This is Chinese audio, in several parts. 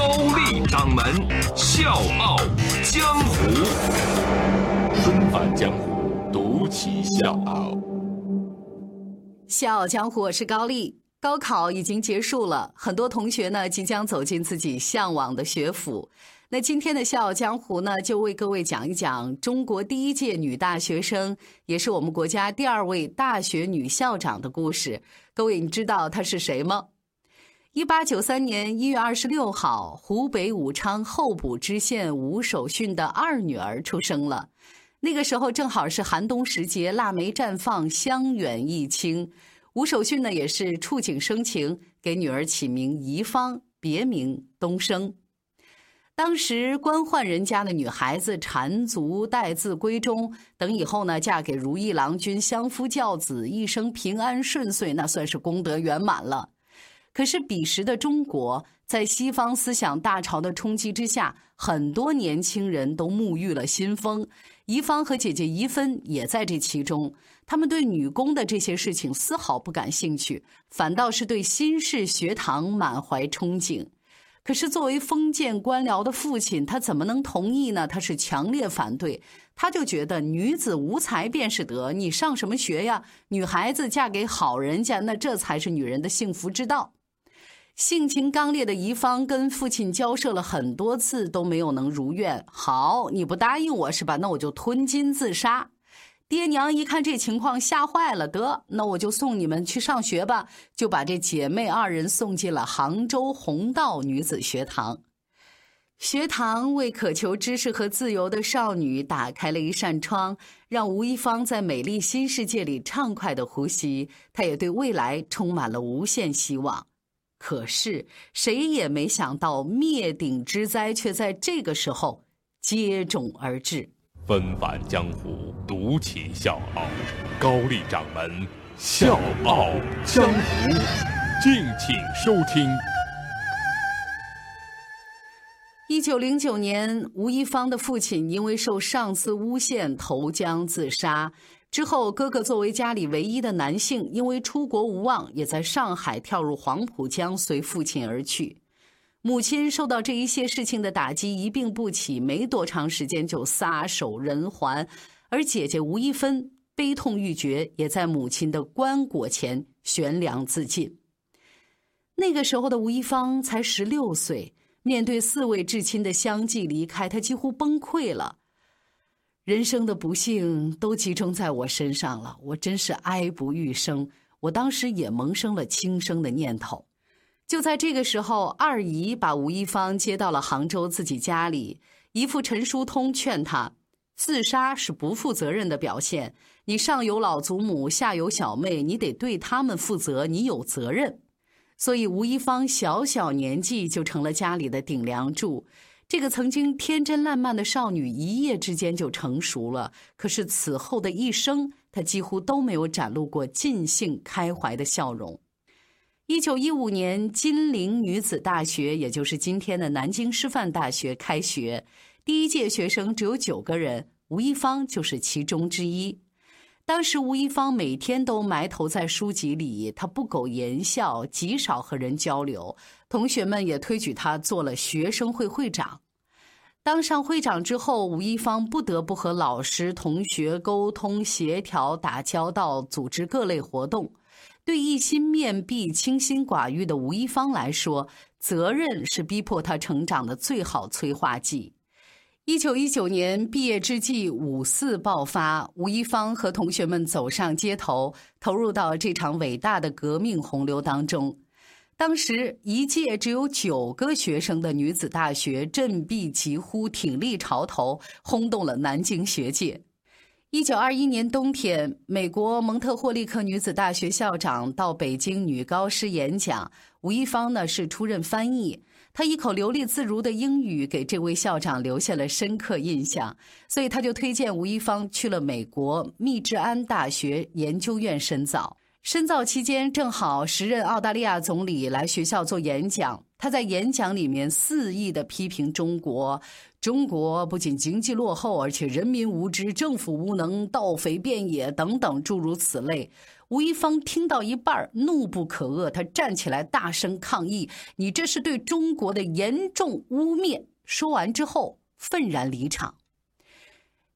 高丽掌门笑傲江湖，重返江湖，独骑笑傲。笑傲江湖，我是高丽。高考已经结束了，很多同学呢即将走进自己向往的学府。那今天的《笑傲江湖》呢，就为各位讲一讲中国第一届女大学生，也是我们国家第二位大学女校长的故事。各位，你知道她是谁吗？一八九三年一月二十六号，湖北武昌候补知县吴守训的二女儿出生了。那个时候正好是寒冬时节，腊梅绽放，香远益清。吴守训呢，也是触景生情，给女儿起名宜芳，别名东升。当时官宦人家的女孩子缠足待字闺中，等以后呢，嫁给如意郎君，相夫教子，一生平安顺遂，那算是功德圆满了。可是彼时的中国，在西方思想大潮的冲击之下，很多年轻人都沐浴了新风。怡芳和姐姐怡芬也在这其中，他们对女工的这些事情丝毫不感兴趣，反倒是对新式学堂满怀憧憬。可是，作为封建官僚的父亲，他怎么能同意呢？他是强烈反对。他就觉得女子无才便是德，你上什么学呀？女孩子嫁给好人家，那这才是女人的幸福之道。性情刚烈的怡芳跟父亲交涉了很多次，都没有能如愿。好，你不答应我是吧？那我就吞金自杀。爹娘一看这情况，吓坏了。得，那我就送你们去上学吧，就把这姐妹二人送进了杭州弘道女子学堂。学堂为渴求知识和自由的少女打开了一扇窗，让吴一芳在美丽新世界里畅快的呼吸。她也对未来充满了无限希望。可是谁也没想到，灭顶之灾却在这个时候接踵而至。纷繁江湖，独起笑傲。高丽掌门笑傲江湖，敬请收听。一九零九年，吴一芳的父亲因为受上司诬陷投江自杀。之后，哥哥作为家里唯一的男性，因为出国无望，也在上海跳入黄浦江，随父亲而去。母亲受到这一切事情的打击，一病不起，没多长时间就撒手人寰。而姐姐吴一芬悲痛欲绝，也在母亲的棺椁前悬梁自尽。那个时候的吴一芳才十六岁，面对四位至亲的相继离开，她几乎崩溃了。人生的不幸都集中在我身上了，我真是哀不欲生。我当时也萌生了轻生的念头。就在这个时候，二姨把吴一芳接到了杭州自己家里。姨父陈叔通劝他，自杀是不负责任的表现。你上有老祖母，下有小妹，你得对他们负责，你有责任。所以吴一芳小小年纪就成了家里的顶梁柱。这个曾经天真烂漫的少女，一夜之间就成熟了。可是此后的一生，她几乎都没有展露过尽兴开怀的笑容。一九一五年，金陵女子大学，也就是今天的南京师范大学开学。第一届学生只有九个人，吴一芳就是其中之一。当时，吴一芳每天都埋头在书籍里，她不苟言笑，极少和人交流。同学们也推举她做了学生会会长。当上会长之后，吴一芳不得不和老师、同学沟通、协调、打交道，组织各类活动。对一心面壁、清心寡欲的吴一芳来说，责任是逼迫他成长的最好催化剂。一九一九年毕业之际，五四爆发，吴一芳和同学们走上街头，投入到这场伟大的革命洪流当中。当时，一届只有九个学生的女子大学振臂疾呼，挺立潮头，轰动了南京学界。一九二一年冬天，美国蒙特霍利克女子大学校长到北京女高师演讲，吴一芳呢是出任翻译。他一口流利自如的英语给这位校长留下了深刻印象，所以他就推荐吴一芳去了美国密治安大学研究院深造。深造期间，正好时任澳大利亚总理来学校做演讲，他在演讲里面肆意的批评中国。中国不仅经济落后，而且人民无知、政府无能、盗匪遍野等等诸如此类。吴一芳听到一半怒不可遏，他站起来大声抗议：“你这是对中国的严重污蔑！”说完之后，愤然离场。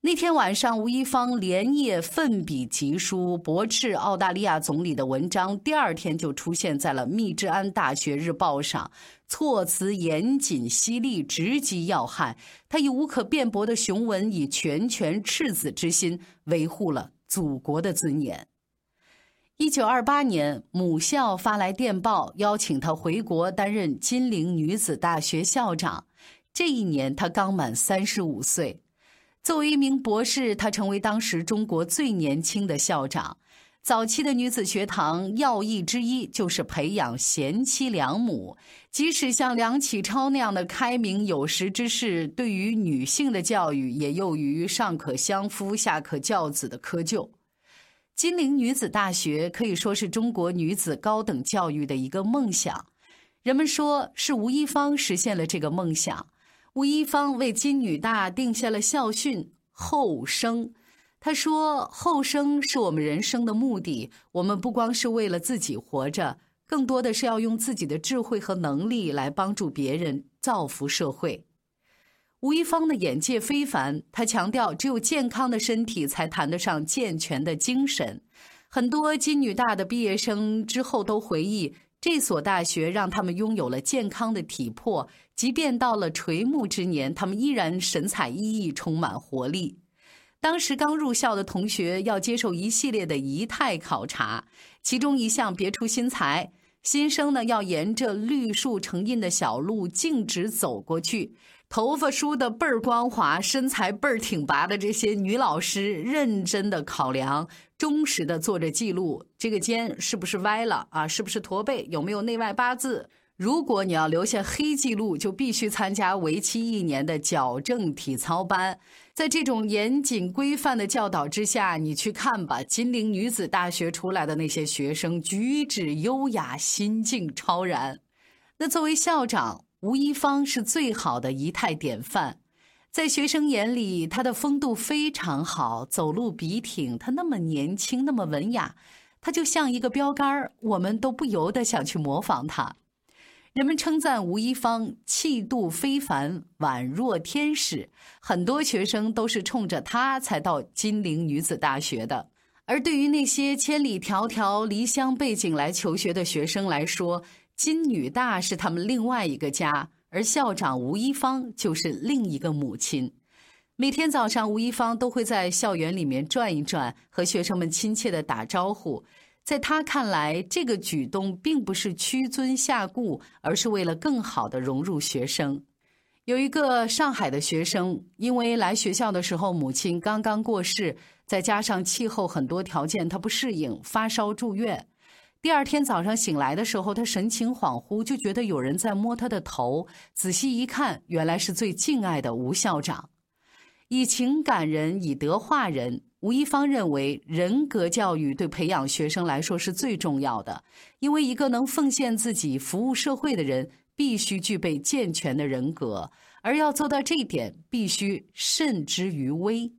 那天晚上，吴一芳连夜奋笔疾书驳斥澳大利亚总理的文章，第二天就出现在了密治安大学日报上。措辞严谨犀利，直击要害。他以无可辩驳的雄文，以拳拳赤子之心，维护了祖国的尊严。一九二八年，母校发来电报，邀请他回国担任金陵女子大学校长。这一年，他刚满三十五岁。作为一名博士，他成为当时中国最年轻的校长。早期的女子学堂要义之一就是培养贤妻良母，即使像梁启超那样的开明有识之士，对于女性的教育也囿于上可相夫，下可教子的窠臼。金陵女子大学可以说是中国女子高等教育的一个梦想，人们说是吴一芳实现了这个梦想。吴一芳为金女大定下了校训：后生。他说：“后生是我们人生的目的。我们不光是为了自己活着，更多的是要用自己的智慧和能力来帮助别人，造福社会。”吴一芳的眼界非凡，他强调，只有健康的身体才谈得上健全的精神。很多金女大的毕业生之后都回忆，这所大学让他们拥有了健康的体魄，即便到了垂暮之年，他们依然神采奕奕，充满活力。当时刚入校的同学要接受一系列的仪态考察，其中一项别出心裁，新生呢要沿着绿树成荫的小路径直走过去，头发梳得倍儿光滑，身材倍儿挺拔的这些女老师认真的考量，忠实的做着记录，这个肩是不是歪了啊？是不是驼背？有没有内外八字？如果你要留下黑记录，就必须参加为期一年的矫正体操班。在这种严谨规范的教导之下，你去看吧，金陵女子大学出来的那些学生，举止优雅，心境超然。那作为校长，吴一芳是最好的仪态典范。在学生眼里，她的风度非常好，走路笔挺，她那么年轻，那么文雅，她就像一个标杆我们都不由得想去模仿她。人们称赞吴一芳气度非凡，宛若天使。很多学生都是冲着她才到金陵女子大学的。而对于那些千里迢迢离乡背井来求学的学生来说，金女大是他们另外一个家，而校长吴一芳就是另一个母亲。每天早上，吴一芳都会在校园里面转一转，和学生们亲切地打招呼。在他看来，这个举动并不是屈尊下顾，而是为了更好的融入学生。有一个上海的学生，因为来学校的时候母亲刚刚过世，再加上气候很多条件他不适应，发烧住院。第二天早上醒来的时候，他神情恍惚，就觉得有人在摸他的头。仔细一看，原来是最敬爱的吴校长。以情感人，以德化人。吴一芳认为，人格教育对培养学生来说是最重要的，因为一个能奉献自己、服务社会的人，必须具备健全的人格，而要做到这一点，必须慎之于微。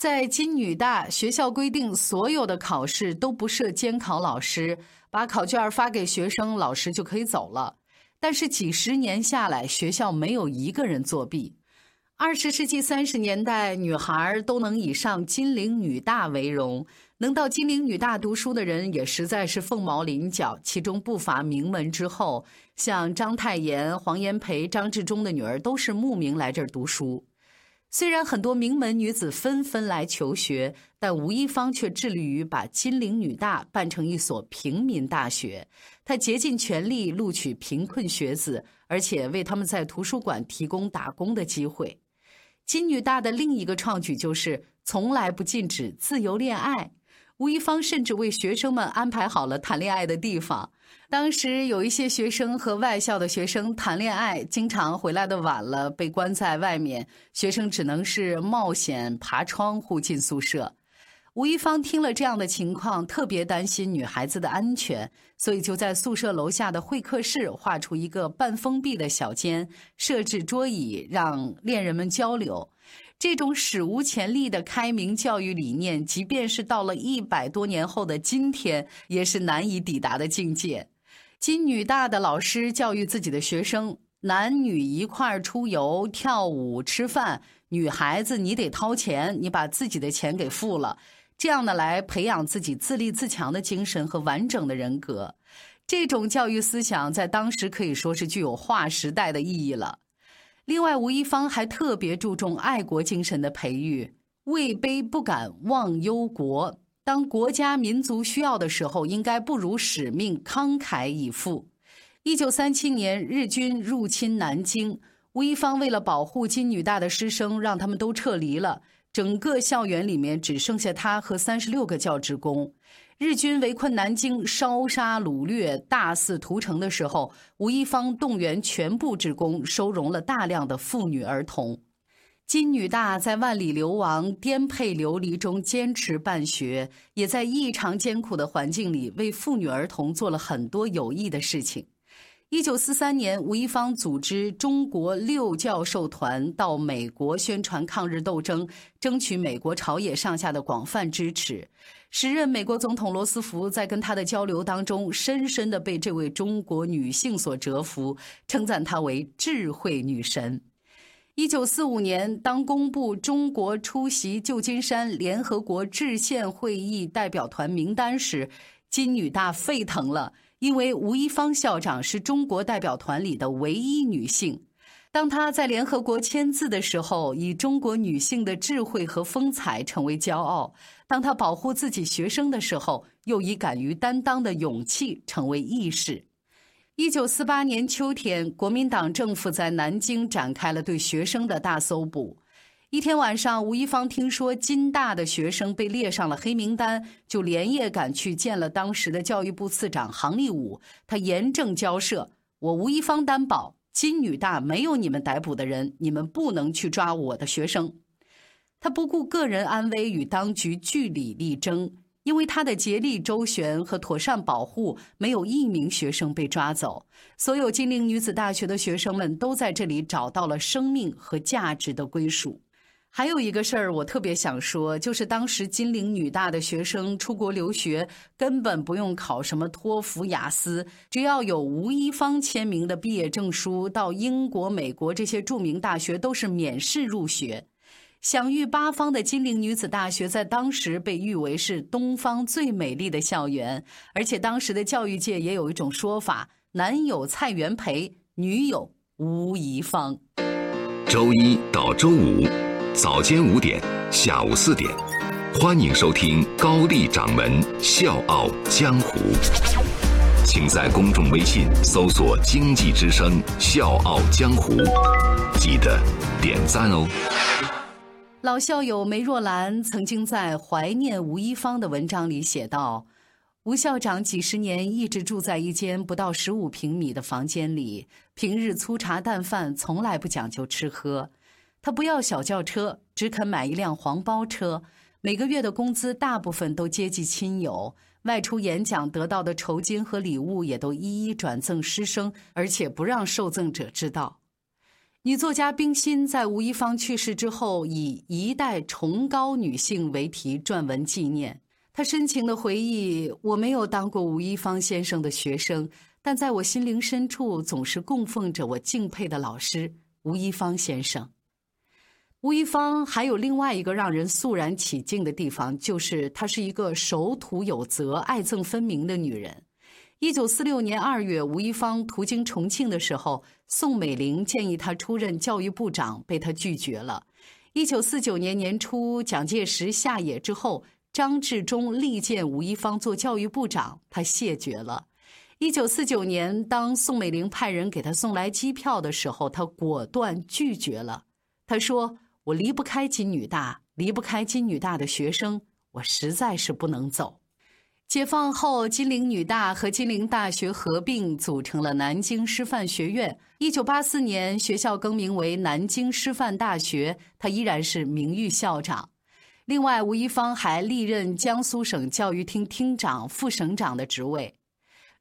在金女大学校规定，所有的考试都不设监考老师，把考卷发给学生，老师就可以走了。但是几十年下来，学校没有一个人作弊。二十世纪三十年代，女孩都能以上金陵女大为荣，能到金陵女大读书的人也实在是凤毛麟角，其中不乏名门之后，像章太炎、黄炎培、张治中的女儿都是慕名来这儿读书。虽然很多名门女子纷纷来求学，但吴一芳却致力于把金陵女大办成一所平民大学。她竭尽全力录取贫困学子，而且为他们在图书馆提供打工的机会。金女大的另一个创举就是从来不禁止自由恋爱。吴一芳甚至为学生们安排好了谈恋爱的地方。当时有一些学生和外校的学生谈恋爱，经常回来的晚了，被关在外面，学生只能是冒险爬窗户进宿舍。吴一芳听了这样的情况，特别担心女孩子的安全，所以就在宿舍楼下的会客室画出一个半封闭的小间，设置桌椅，让恋人们交流。这种史无前例的开明教育理念，即便是到了一百多年后的今天，也是难以抵达的境界。金女大的老师教育自己的学生：男女一块儿出游、跳舞、吃饭，女孩子你得掏钱，你把自己的钱给付了，这样的来培养自己自立自强的精神和完整的人格。这种教育思想在当时可以说是具有划时代的意义了。另外，吴一芳还特别注重爱国精神的培育，位卑不敢忘忧国。当国家民族需要的时候，应该不辱使命，慷慨以赴。一九三七年，日军入侵南京，吴一芳为了保护金女大的师生，让他们都撤离了。整个校园里面只剩下他和三十六个教职工。日军围困南京，烧杀掳掠，大肆屠城的时候，吴一芳动员全部职工，收容了大量的妇女儿童。金女大在万里流亡、颠沛流离中坚持办学，也在异常艰苦的环境里为妇女儿童做了很多有益的事情。一九四三年，吴一芳组织中国六教授团到美国宣传抗日斗争，争取美国朝野上下的广泛支持。时任美国总统罗斯福在跟他的交流当中，深深的被这位中国女性所折服，称赞她为智慧女神。一九四五年，当公布中国出席旧金山联合国制宪会议代表团名单时，金女大沸腾了，因为吴一芳校长是中国代表团里的唯一女性。当她在联合国签字的时候，以中国女性的智慧和风采成为骄傲；当她保护自己学生的时候，又以敢于担当的勇气成为义士。一九四八年秋天，国民党政府在南京展开了对学生的大搜捕。一天晚上，吴一芳听说金大的学生被列上了黑名单，就连夜赶去见了当时的教育部次长杭立武。他严正交涉：“我吴一芳担保，金女大没有你们逮捕的人，你们不能去抓我的学生。”他不顾个人安危，与当局据理力争。因为他的竭力周旋和妥善保护，没有一名学生被抓走。所有金陵女子大学的学生们都在这里找到了生命和价值的归属。还有一个事儿，我特别想说，就是当时金陵女大的学生出国留学，根本不用考什么托福、雅思，只要有吴一芳签名的毕业证书，到英国、美国这些著名大学都是免试入学。享誉八方的金陵女子大学在当时被誉为是东方最美丽的校园，而且当时的教育界也有一种说法：男有蔡元培，女有吴宜芳。周一到周五早间五点，下午四点，欢迎收听高丽掌门笑傲江湖。请在公众微信搜索“经济之声笑傲江湖”，记得点赞哦。老校友梅若兰曾经在怀念吴一芳的文章里写道：“吴校长几十年一直住在一间不到十五平米的房间里，平日粗茶淡饭，从来不讲究吃喝。他不要小轿车，只肯买一辆黄包车。每个月的工资大部分都接济亲友，外出演讲得到的酬金和礼物也都一一转赠师生，而且不让受赠者知道。”女作家冰心在吴一芳去世之后，以“一代崇高女性”为题撰文纪念。她深情的回忆：“我没有当过吴一芳先生的学生，但在我心灵深处，总是供奉着我敬佩的老师吴一芳先生。”吴一芳还有另外一个让人肃然起敬的地方，就是她是一个守土有责、爱憎分明的女人。一九四六年二月，吴一芳途经重庆的时候，宋美龄建议他出任教育部长，被他拒绝了。一九四九年年初，蒋介石下野之后，张治中力荐吴一芳做教育部长，他谢绝了。一九四九年，当宋美龄派人给他送来机票的时候，他果断拒绝了。他说：“我离不开金女大，离不开金女大的学生，我实在是不能走。”解放后，金陵女大和金陵大学合并，组成了南京师范学院。一九八四年，学校更名为南京师范大学，他依然是名誉校长。另外，吴一芳还历任江苏省教育厅厅长、副省长的职位。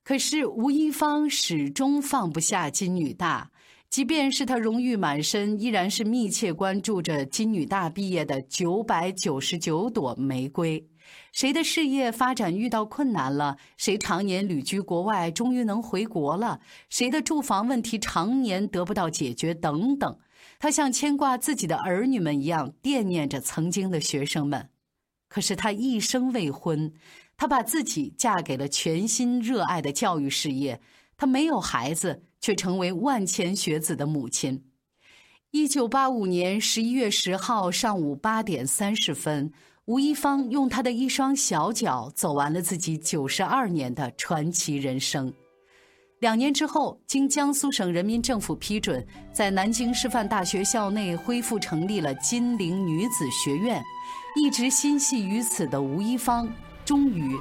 可是，吴一芳始终放不下金女大，即便是他荣誉满身，依然是密切关注着金女大毕业的九百九十九朵玫瑰。谁的事业发展遇到困难了？谁常年旅居国外，终于能回国了？谁的住房问题常年得不到解决？等等，他像牵挂自己的儿女们一样惦念着曾经的学生们。可是他一生未婚，他把自己嫁给了全心热爱的教育事业。他没有孩子，却成为万千学子的母亲。一九八五年十一月十号上午八点三十分。吴一芳用他的一双小脚走完了自己九十二年的传奇人生。两年之后，经江苏省人民政府批准，在南京师范大学校内恢复成立了金陵女子学院。一直心系于此的吴一芳，终于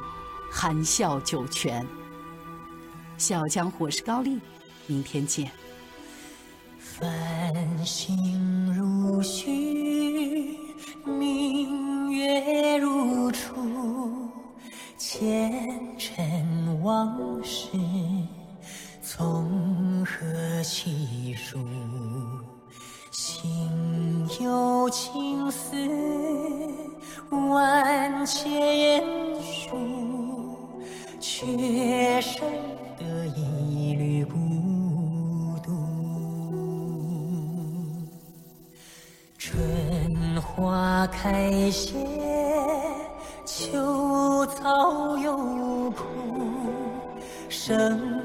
含笑九泉。笑傲江湖，我是高丽，明天见。繁星如许，明月如初，前尘往事从何细数？心有情丝万千束，却生得一缕孤独，春花开谢，秋草又枯，生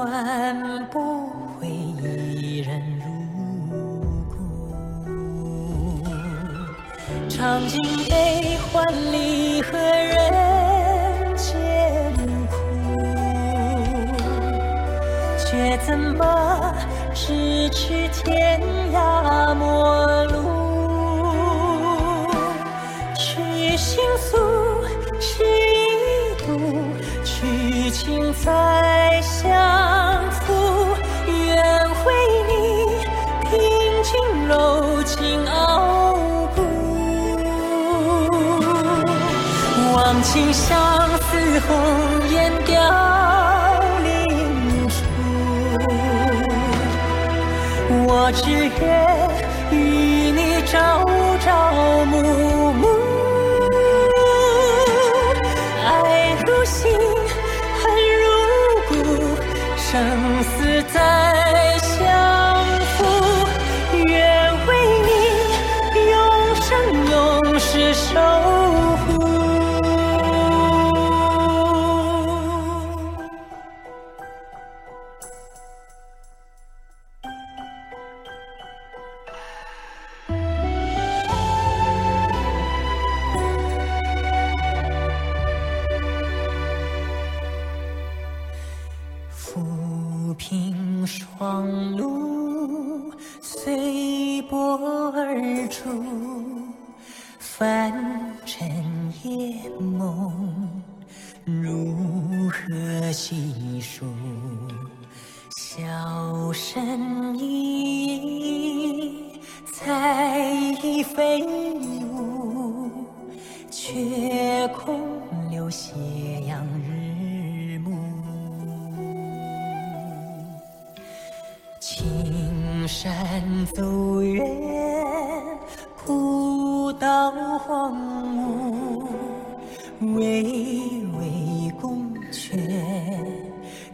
换不回一人。尝尽悲欢离合人间苦，却怎么咫尺天涯陌路？去心诉，是一度，去情再相相思，红颜凋零处。我只愿狂怒随波而逐走远，古道荒芜，巍巍宫阙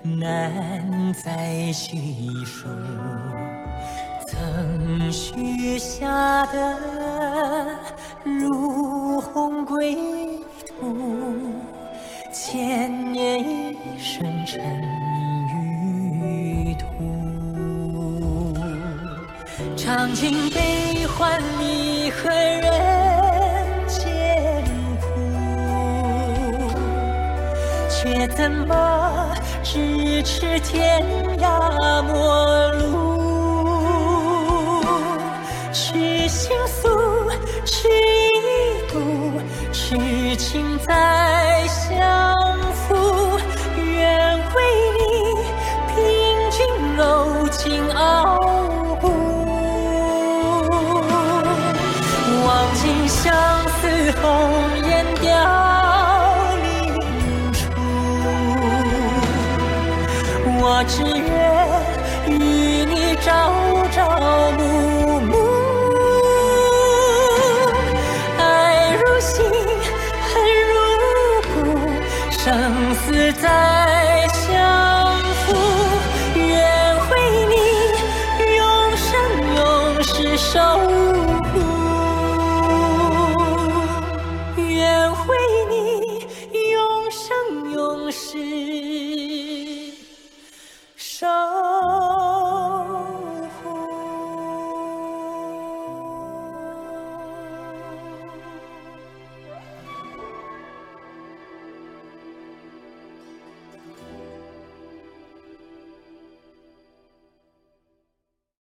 难再叙述。曾许下的如虹归途，千年一生尘尝尽悲欢离合人间苦，却怎么咫尺天涯陌路？去倾诉，去一顾，去情再相只愿与你朝朝暮暮，爱如心，恨如骨，生死在相